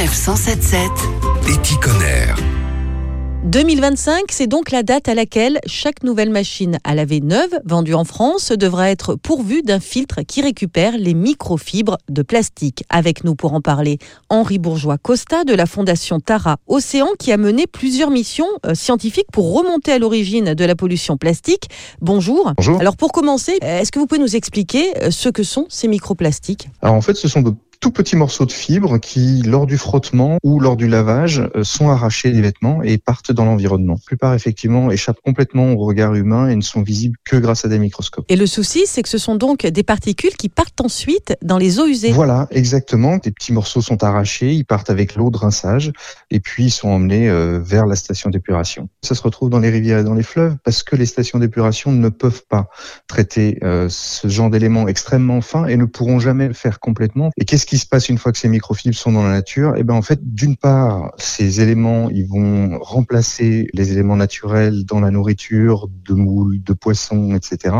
Sanef 177. Éticonner. 2025, c'est donc la date à laquelle chaque nouvelle machine à laver neuve vendue en France devra être pourvue d'un filtre qui récupère les microfibres de plastique. Avec nous pour en parler, Henri Bourgeois-Costa de la Fondation Tara Océan qui a mené plusieurs missions euh, scientifiques pour remonter à l'origine de la pollution plastique. Bonjour. Bonjour. Alors pour commencer, euh, est-ce que vous pouvez nous expliquer euh, ce que sont ces microplastiques? Alors en fait, ce sont de tout petits morceaux de fibres qui, lors du frottement ou lors du lavage, euh, sont arrachés des vêtements et partent dans l'environnement. La plupart, effectivement, échappent complètement au regard humain et ne sont visibles que grâce à des microscopes. Et le souci, c'est que ce sont donc des particules qui partent ensuite dans les eaux usées. Voilà, exactement. Des petits morceaux sont arrachés, ils partent avec l'eau de rinçage et puis ils sont emmenés euh, vers la station d'épuration. Ça se retrouve dans les rivières et dans les fleuves parce que les stations d'épuration ne peuvent pas traiter euh, ce genre d'éléments extrêmement fins et ne pourront jamais le faire complètement. Et qu'est-ce qui se passe une fois que ces microfibres sont dans la nature Eh ben en fait, d'une part, ces éléments, ils vont remplacer les éléments naturels dans la nourriture, de moules, de poissons, etc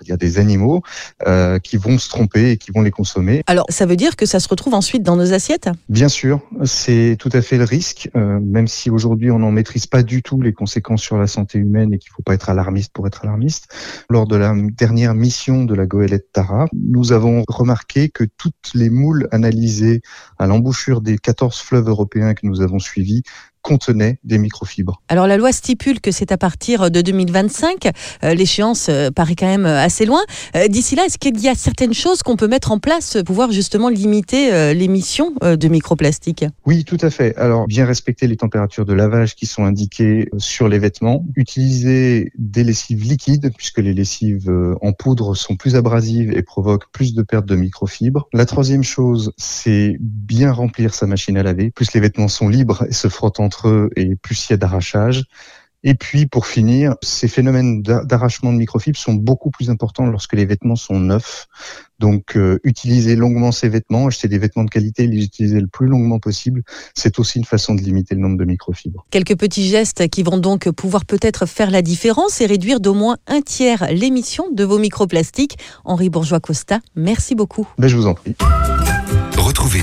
va dire des animaux euh, qui vont se tromper et qui vont les consommer. Alors, ça veut dire que ça se retrouve ensuite dans nos assiettes? Bien sûr, c'est tout à fait le risque, euh, même si aujourd'hui on n'en maîtrise pas du tout les conséquences sur la santé humaine et qu'il ne faut pas être alarmiste pour être alarmiste. Lors de la dernière mission de la goélette Tara, nous avons remarqué que toutes les moules analysées à l'embouchure des 14 fleuves européens que nous avons suivis contenait des microfibres. Alors la loi stipule que c'est à partir de 2025. Euh, L'échéance euh, paraît quand même euh, assez loin. Euh, D'ici là, est-ce qu'il y a certaines choses qu'on peut mettre en place pour pouvoir justement limiter l'émission de microplastiques? Oui, tout à fait. Alors, bien respecter les températures de lavage qui sont indiquées sur les vêtements. Utiliser des lessives liquides, puisque les lessives en poudre sont plus abrasives et provoquent plus de pertes de microfibres. La troisième chose, c'est bien remplir sa machine à laver. Plus les vêtements sont libres et se frottent entre eux, et plus il y a d'arrachage. Et puis, pour finir, ces phénomènes d'a- d'arrachement de microfibres sont beaucoup plus importants lorsque les vêtements sont neufs. Donc, euh, utiliser longuement ces vêtements, acheter des vêtements de qualité, les utiliser le plus longuement possible, c'est aussi une façon de limiter le nombre de microfibres. Quelques petits gestes qui vont donc pouvoir peut-être faire la différence et réduire d'au moins un tiers l'émission de vos microplastiques. Henri Bourgeois-Costa, merci beaucoup. Ben, je vous en prie. Retrouvez